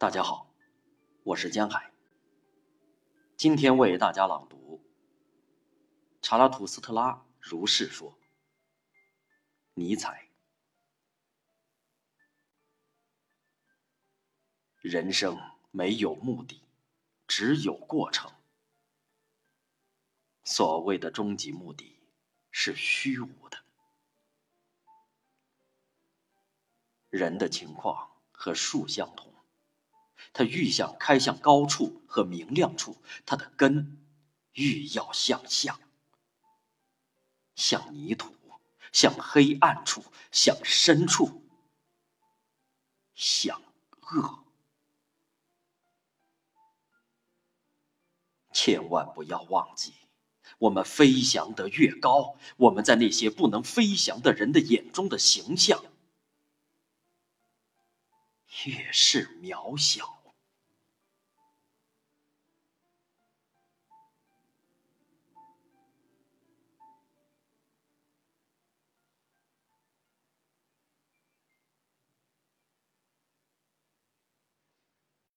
大家好，我是江海。今天为大家朗读查拉图斯特拉如是说。尼采，人生没有目的，只有过程。所谓的终极目的是虚无的。人的情况和树相同。它愈想开向高处和明亮处，它的根愈要向下，向泥土，向黑暗处，向深处，向恶。千万不要忘记，我们飞翔得越高，我们在那些不能飞翔的人的眼中的形象越是渺小。